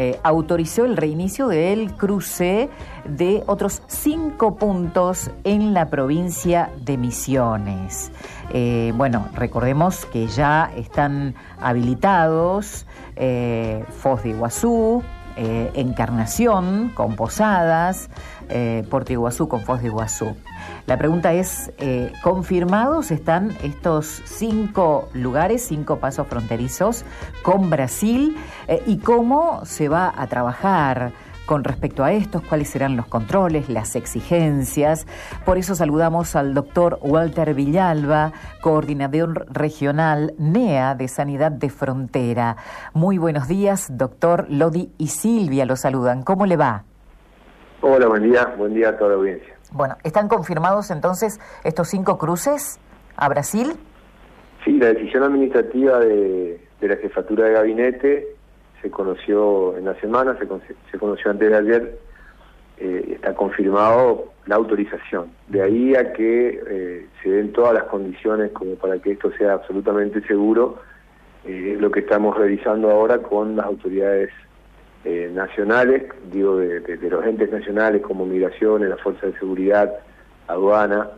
eh, autorizó el reinicio del cruce de otros cinco puntos en la provincia de Misiones. Eh, bueno, recordemos que ya están habilitados eh, Foz de Iguazú, eh, Encarnación con Posadas, eh, Puerto Iguazú con Foz de Iguazú. La pregunta es, eh, ¿confirmados están estos cinco lugares, cinco pasos fronterizos con Brasil? Eh, ¿Y cómo se va a trabajar? Con respecto a estos, cuáles serán los controles, las exigencias. Por eso saludamos al doctor Walter Villalba, coordinador regional NEA de Sanidad de Frontera. Muy buenos días, doctor Lodi y Silvia lo saludan. ¿Cómo le va? Hola, buen día, buen día a toda la audiencia. Bueno, ¿están confirmados entonces estos cinco cruces a Brasil? Sí, la decisión administrativa de, de la jefatura de gabinete se conoció en la semana, se, se conoció antes de ayer, eh, está confirmado la autorización. De ahí a que eh, se den todas las condiciones como para que esto sea absolutamente seguro, eh, es lo que estamos realizando ahora con las autoridades nacionales, digo, de, de, de, los entes nacionales como Migraciones, la Fuerza de Seguridad, Aduana,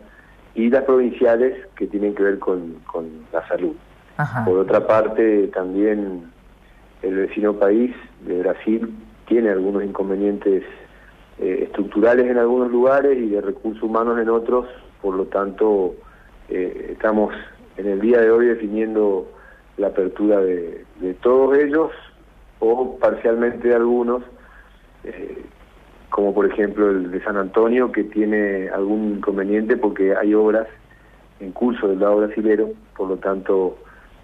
y las provinciales que tienen que ver con, con la salud. Ajá. Por otra parte, también el vecino país de Brasil tiene algunos inconvenientes eh, estructurales en algunos lugares y de recursos humanos en otros, por lo tanto eh, estamos en el día de hoy definiendo la apertura de, todos ellos o parcialmente de algunos, eh, como por ejemplo el de San Antonio, que tiene algún inconveniente porque hay obras en curso del lado brasilero, por lo tanto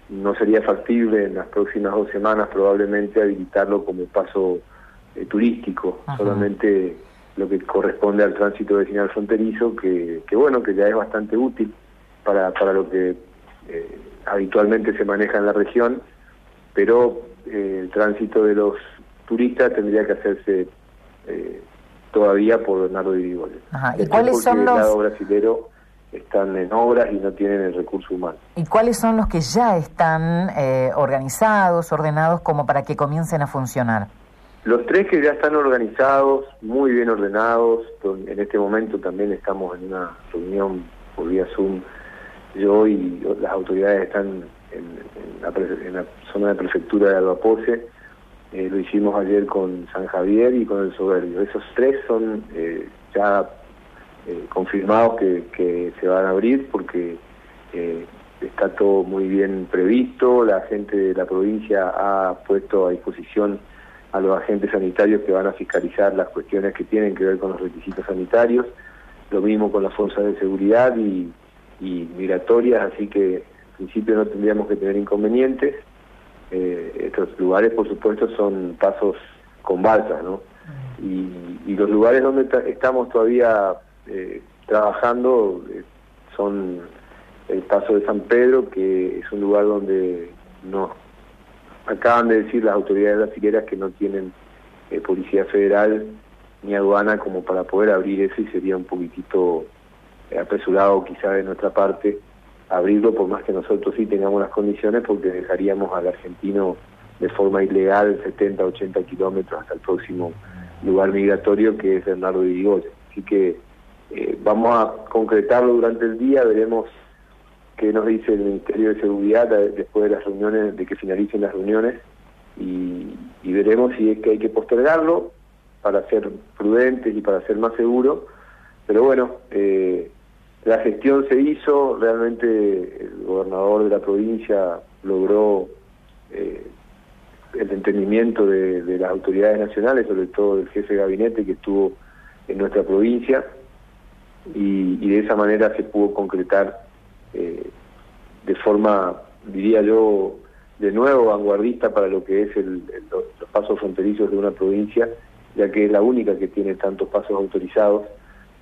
no sería factible en las próximas dos semanas probablemente habilitarlo como paso eh, turístico, Ajá. solamente lo que corresponde al tránsito vecinal fronterizo, que, que bueno, que ya es bastante útil para, para lo que eh, habitualmente se maneja en la región, pero eh, el tránsito de los turistas tendría que hacerse todavía por Bernardo. ¿Y cuáles son los...? El lado brasilero están en obras y no tienen el recurso humano. ¿Y cuáles son los que ya están eh, organizados, ordenados como para que comiencen a funcionar? Los tres que ya están organizados, muy bien ordenados, en este momento también estamos en una reunión por vía Zoom, yo y las autoridades están en, en, la, en la, zona de prefectura de Albapose, eh, lo hicimos ayer con San Javier y con el Soberbio. Esos tres son eh, ya eh, confirmados que, que, se van a abrir porque eh, está todo muy bien previsto, la gente de la provincia ha puesto a disposición a los agentes sanitarios que van a fiscalizar las cuestiones que tienen que ver con los requisitos sanitarios, lo mismo con las fuerzas de seguridad y, y migratorias, así que en principio no tendríamos que tener inconvenientes. Eh, estos lugares, por supuesto, son pasos con balsas, ¿no? Y, y los lugares donde estamos todavía eh, trabajando eh, son el paso de San Pedro, que es un lugar donde nos acaban de decir las autoridades brasileñas que no tienen eh, policía federal ni aduana como para poder abrir eso y sería un poquitito apresurado quizá de nuestra parte abrirlo por más que nosotros sí tengamos las condiciones porque dejaríamos al argentino de forma ilegal 70, 80 kilómetros hasta el próximo lugar migratorio que es Bernardo de. Así que eh, vamos a concretarlo durante el día, veremos qué nos dice el Ministerio de Seguridad después de las reuniones, de que finalicen las reuniones, y, veremos si es que hay que postergarlo para ser prudentes y para ser más seguros. Pero bueno, eh, la gestión se hizo, realmente el gobernador de la provincia logró eh, el entendimiento de, de las autoridades nacionales, sobre todo del jefe de gabinete que estuvo en nuestra provincia, y, y de esa manera se pudo concretar eh, de forma, diría yo, de nuevo vanguardista para lo que es el, los pasos fronterizos de una provincia, ya que es la única que tiene tantos pasos autorizados.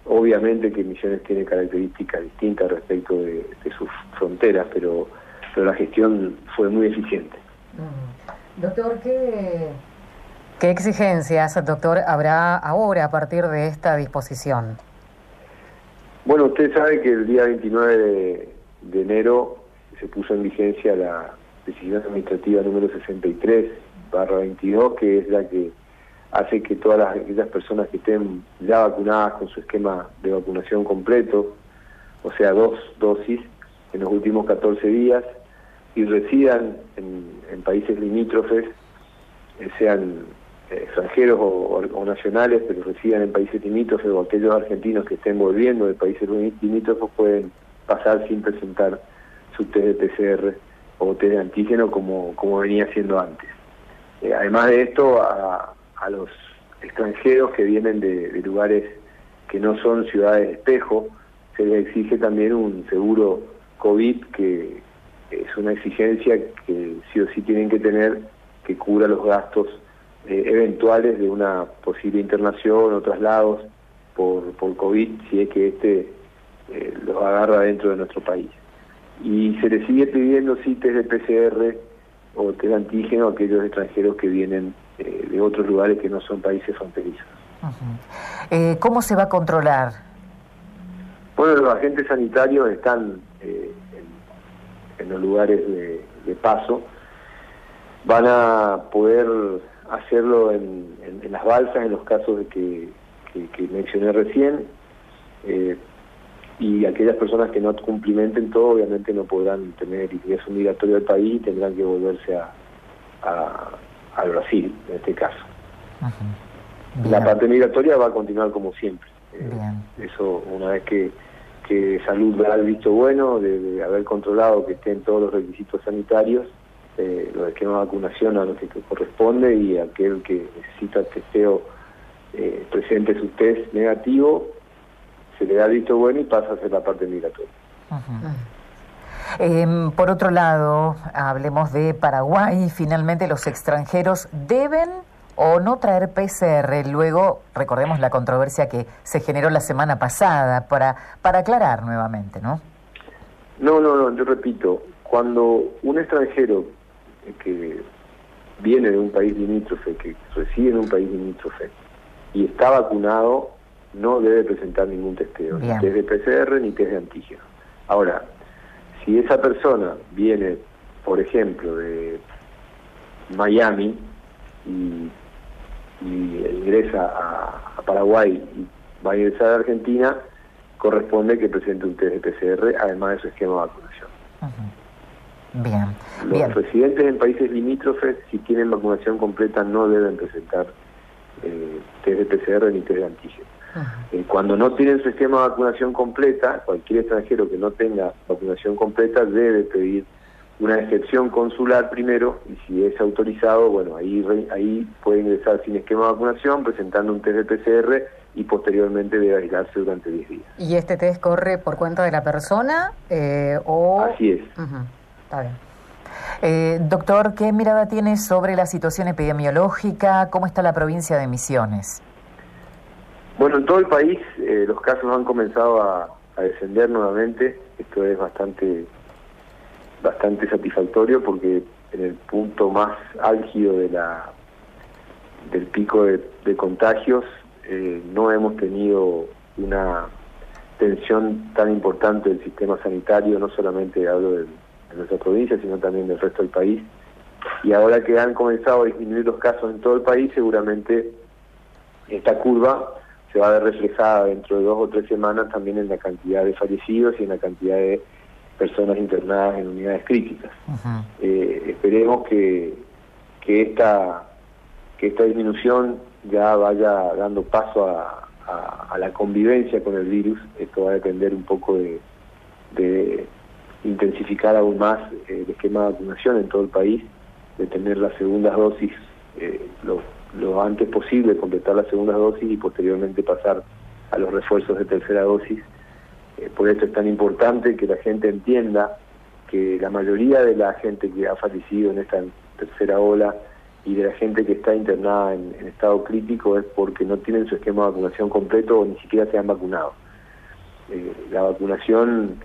Obviamente que Misiones tiene características distintas respecto de, sus fronteras, pero, pero la gestión fue muy eficiente. Doctor, ¿qué, ¿qué exigencias, doctor, habrá ahora a partir de esta disposición? Bueno, usted sabe que el día 29 de, enero se puso en vigencia la decisión administrativa número 63 barra 22, que es la que hace que todas las, aquellas personas que estén ya vacunadas con su esquema de vacunación completo, o sea, dos dosis en los últimos 14 días, y residan en, países limítrofes, eh, sean extranjeros o, nacionales, pero residan en países limítrofes o aquellos argentinos que estén volviendo de países limítrofes pueden pasar sin presentar su test de PCR o test de antígeno como, como venía siendo antes. Eh, además de esto, a, a los extranjeros que vienen de, lugares que no son ciudades de espejo, se les exige también un seguro COVID que es una exigencia que sí o sí tienen que tener que cubra los gastos eh, eventuales de una posible internación o traslados por, por COVID si es que este eh, los agarra dentro de nuestro país. Y se les sigue pidiendo cites de PCR o test de antígeno a aquellos extranjeros que vienen eh, de otros lugares que no son países fronterizos. ¿Cómo se va a controlar? Bueno, los agentes sanitarios están en, los lugares de, paso, van a poder hacerlo en, las balsas en los casos de que, mencioné recién, y aquellas personas que no cumplimenten todo obviamente no podrán tener ingreso migratorio al país y tendrán que volverse a al Brasil, en este caso. La parte migratoria va a continuar como siempre. Eh, eso, una vez que, que Salud da el visto bueno de, haber controlado que estén todos los requisitos sanitarios, eh, los esquemas de vacunación a lo que corresponde y aquel que necesita testeo eh, presente su test negativo, se le da el visto bueno y pasa a ser la parte migratoria. Em, por otro lado, hablemos de Paraguay. Finalmente, los extranjeros deben o no traer PCR. Luego, recordemos la controversia que se generó la semana pasada para, para aclarar nuevamente, ¿no? No, no, no, yo repito, cuando un extranjero que viene de un país limítrofe, que reside en un país limítrofe y está vacunado, no debe presentar ningún testeo, ni test de PCR ni test de antígeno. Ahora, si esa persona viene, por ejemplo, de Miami y, ingresa a, Paraguay y va a ingresar a Argentina, corresponde que presente un test de PCR, además de su esquema de vacunación. Bien. Los residentes en países limítrofes, si tienen vacunación completa, no deben presentar eh, test de PCR ni test de antígeno. Eh, cuando no tienen su esquema de vacunación completa, cualquier extranjero que no tenga vacunación completa debe pedir una excepción consular primero y si es autorizado, bueno, ahí ahí puede ingresar sin esquema de vacunación presentando un test de PCR y posteriormente debe aislarse durante 10 días. ¿Y este test corre por cuenta de la persona eh, o...? Así es. Está bien. Eh, doctor, ¿qué mirada tiene sobre la situación epidemiológica? ¿Cómo está la provincia de Misiones? Bueno, en todo el país eh, los casos han comenzado a, descender nuevamente. Esto es bastante, bastante satisfactorio porque en el punto más álgido de la, del pico de, contagios eh, no hemos tenido una tensión tan importante del sistema sanitario, no solamente hablo de, de nuestra provincia, sino también del resto del país. Y ahora que han comenzado a disminuir los casos en todo el país, seguramente esta curva se va a ver reflejada dentro de dos o tres semanas también en la cantidad de fallecidos y en la cantidad de personas internadas en unidades críticas. Eh, esperemos que, que, esta, que esta disminución ya vaya dando paso a, la convivencia con el virus. Esto va a depender un poco de, de intensificar aún más eh, el esquema de vacunación en todo el país, de tener las segundas dosis eh, lo antes posible completar la segunda dosis y posteriormente pasar a los refuerzos de tercera dosis. Eh, por eso es tan importante que la gente entienda que la mayoría de la gente que ha fallecido en esta tercera ola y de la gente que está internada en, estado crítico es porque no tienen su esquema de vacunación completo o ni siquiera se han vacunado. La vacunación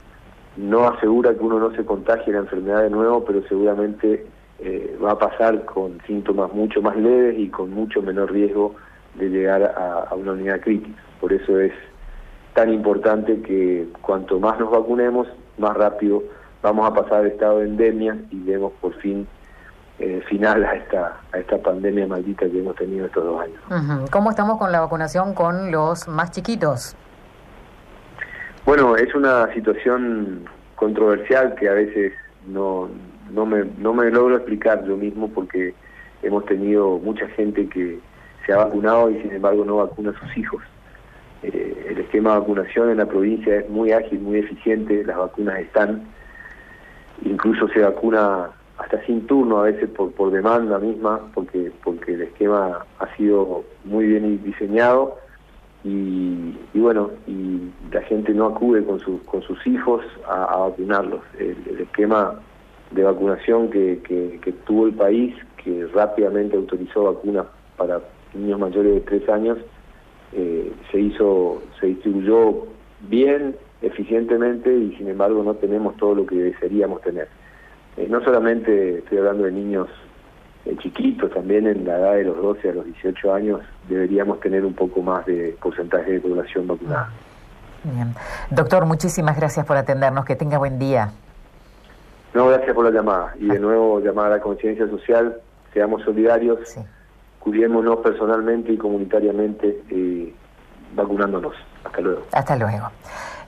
no asegura que uno no se contagie la enfermedad de nuevo, pero seguramente eh, va a pasar con síntomas mucho más leves y con mucho menor riesgo de llegar a, una unidad crítica. Por eso es tan importante que cuanto más nos vacunemos, más rápido vamos a pasar de estado de endemia y vemos por fin eh, final a esta, a esta pandemia maldita que hemos tenido estos dos años. ¿Cómo estamos con la vacunación con los más chiquitos? Bueno, es una situación controversial que a veces no, no, me, no me logro explicar yo mismo porque hemos tenido mucha gente que se ha vacunado y sin embargo no vacuna a sus hijos. Eh, el esquema de vacunación en la provincia es muy ágil, muy eficiente, las vacunas están, incluso se vacuna hasta sin turno a veces por, por demanda misma, porque, porque el esquema ha sido muy bien diseñado y, bueno, y la gente no acude con, sus con sus hijos a, vacunarlos. El, esquema de vacunación que, que, tuvo el país, que rápidamente autorizó vacunas para niños mayores de tres años, eh, se hizo, se distribuyó bien, eficientemente y sin embargo no tenemos todo lo que desearíamos tener. Eh, no solamente estoy hablando de niños chiquitos, también en la edad de los 12 a los 18 años deberíamos tener un poco más de porcentaje de población vacunada. Bien. Doctor, muchísimas gracias por atendernos. Que tenga buen día. No, gracias por la llamada. Y de ah. nuevo, llamar a la conciencia social, seamos solidarios, cuidémonos personalmente y comunitariamente eh, vacunándonos. Hasta luego. Hasta luego.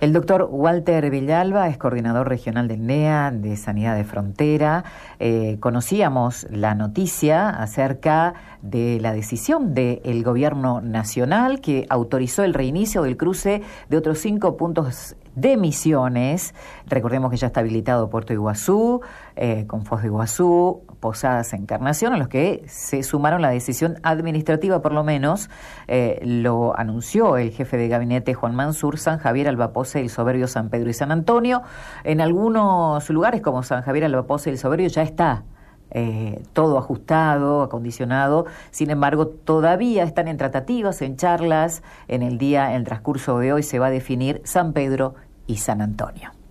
El doctor Walter Villalba es coordinador regional del NEA de Sanidad de Frontera. Eh, conocíamos la noticia acerca de la decisión del gobierno nacional que autorizó el reinicio del cruce de otros cinco puntos de Misiones. Recordemos que ya está habilitado Puerto Iguazú, eh, con Foz de Iguazú, Posadas Encarnación, a los que se sumaron la decisión administrativa, por lo menos, eh, lo anunció el jefe de gabinete Juan Mansur, San Javier, Albapose, El Soberbio, San Pedro y San Antonio. En algunos lugares, como San Javier, Albapose, El Soberbio, ya está eh, todo ajustado, acondicionado. Sin embargo, todavía están en tratativas, en charlas. En el día, en el transcurso de hoy, se va a definir San Pedro y San Antonio.